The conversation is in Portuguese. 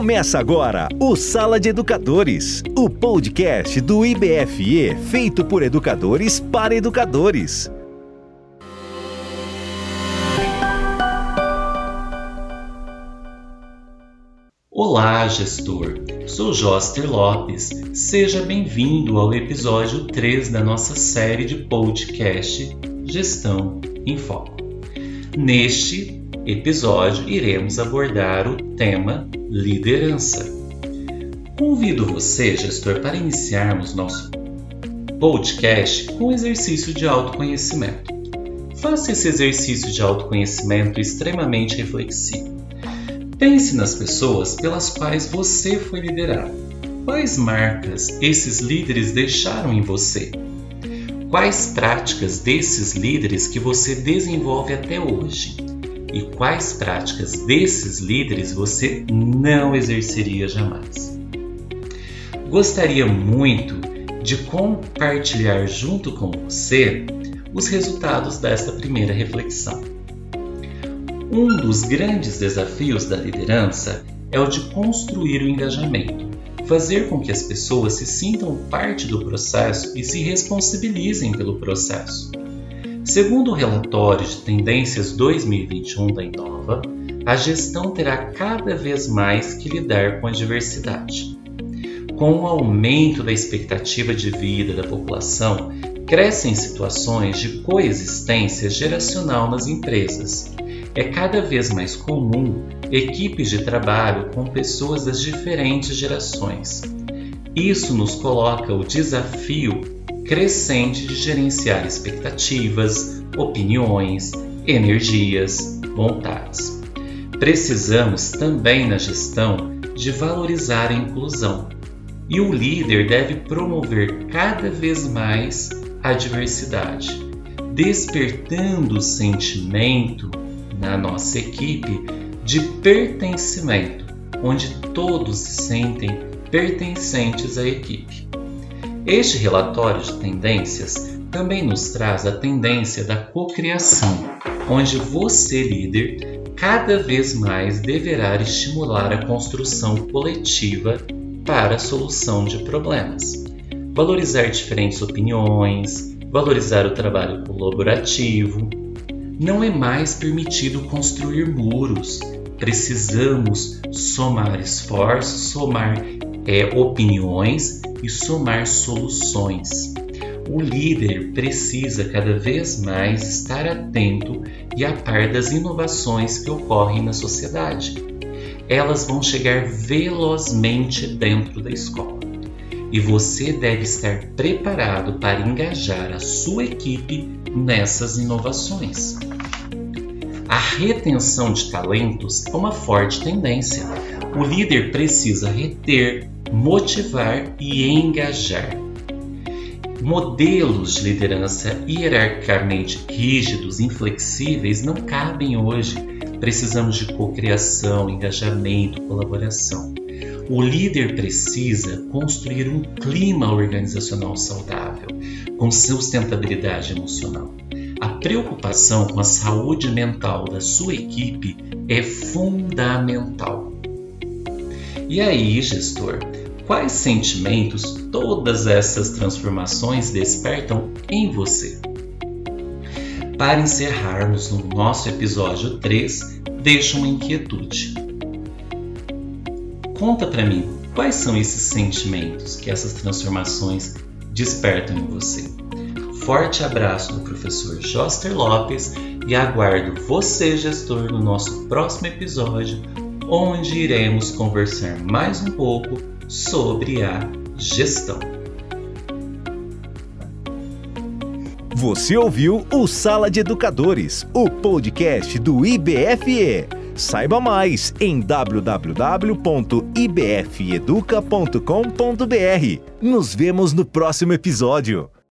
Começa agora o Sala de Educadores, o podcast do IBFE feito por educadores para educadores. Olá, gestor. Sou Joster Lopes. Seja bem-vindo ao episódio 3 da nossa série de podcast Gestão em Foco. Neste episódio, iremos abordar o tema liderança. Convido você, gestor, para iniciarmos nosso podcast com um exercício de autoconhecimento. Faça esse exercício de autoconhecimento extremamente reflexivo. Pense nas pessoas pelas quais você foi liderado. Quais marcas esses líderes deixaram em você? Quais práticas desses líderes que você desenvolve até hoje? E quais práticas desses líderes você não exerceria jamais. Gostaria muito de compartilhar junto com você os resultados desta primeira reflexão. Um dos grandes desafios da liderança é o de construir o engajamento, fazer com que as pessoas se sintam parte do processo e se responsabilizem pelo processo. Segundo o relatório de Tendências 2021 da Inova, a gestão terá cada vez mais que lidar com a diversidade. Com o aumento da expectativa de vida da população, crescem situações de coexistência geracional nas empresas. É cada vez mais comum equipes de trabalho com pessoas das diferentes gerações. Isso nos coloca o desafio crescente de gerenciar expectativas, opiniões, energias, vontades. Precisamos também na gestão de valorizar a inclusão, e o líder deve promover cada vez mais a diversidade, despertando o sentimento na nossa equipe de pertencimento, onde todos se sentem pertencentes à equipe. Este relatório de tendências também nos traz a tendência da cocriação, onde você, líder, cada vez mais deverá estimular a construção coletiva para a solução de problemas. Valorizar diferentes opiniões, valorizar o trabalho colaborativo. Não é mais permitido construir muros. Precisamos somar esforços, somar é, opiniões e somar soluções. O líder precisa cada vez mais estar atento e a par das inovações que ocorrem na sociedade. Elas vão chegar velozmente dentro da escola e você deve estar preparado para engajar a sua equipe nessas inovações. A retenção de talentos é uma forte tendência. O líder precisa reter, motivar e engajar. Modelos de liderança hierarquicamente rígidos, inflexíveis não cabem hoje. Precisamos de cocriação, engajamento, colaboração. O líder precisa construir um clima organizacional saudável, com sustentabilidade emocional. A preocupação com a saúde mental da sua equipe é fundamental. E aí, gestor, quais sentimentos todas essas transformações despertam em você? Para encerrarmos no nosso episódio 3, deixo uma inquietude. Conta para mim quais são esses sentimentos que essas transformações despertam em você. Forte abraço do professor Joster Lopes e aguardo você, gestor, no nosso próximo episódio onde iremos conversar mais um pouco sobre a gestão. Você ouviu o Sala de Educadores, o podcast do IBFE. Saiba mais em www.ibfeeduca.com.br. Nos vemos no próximo episódio.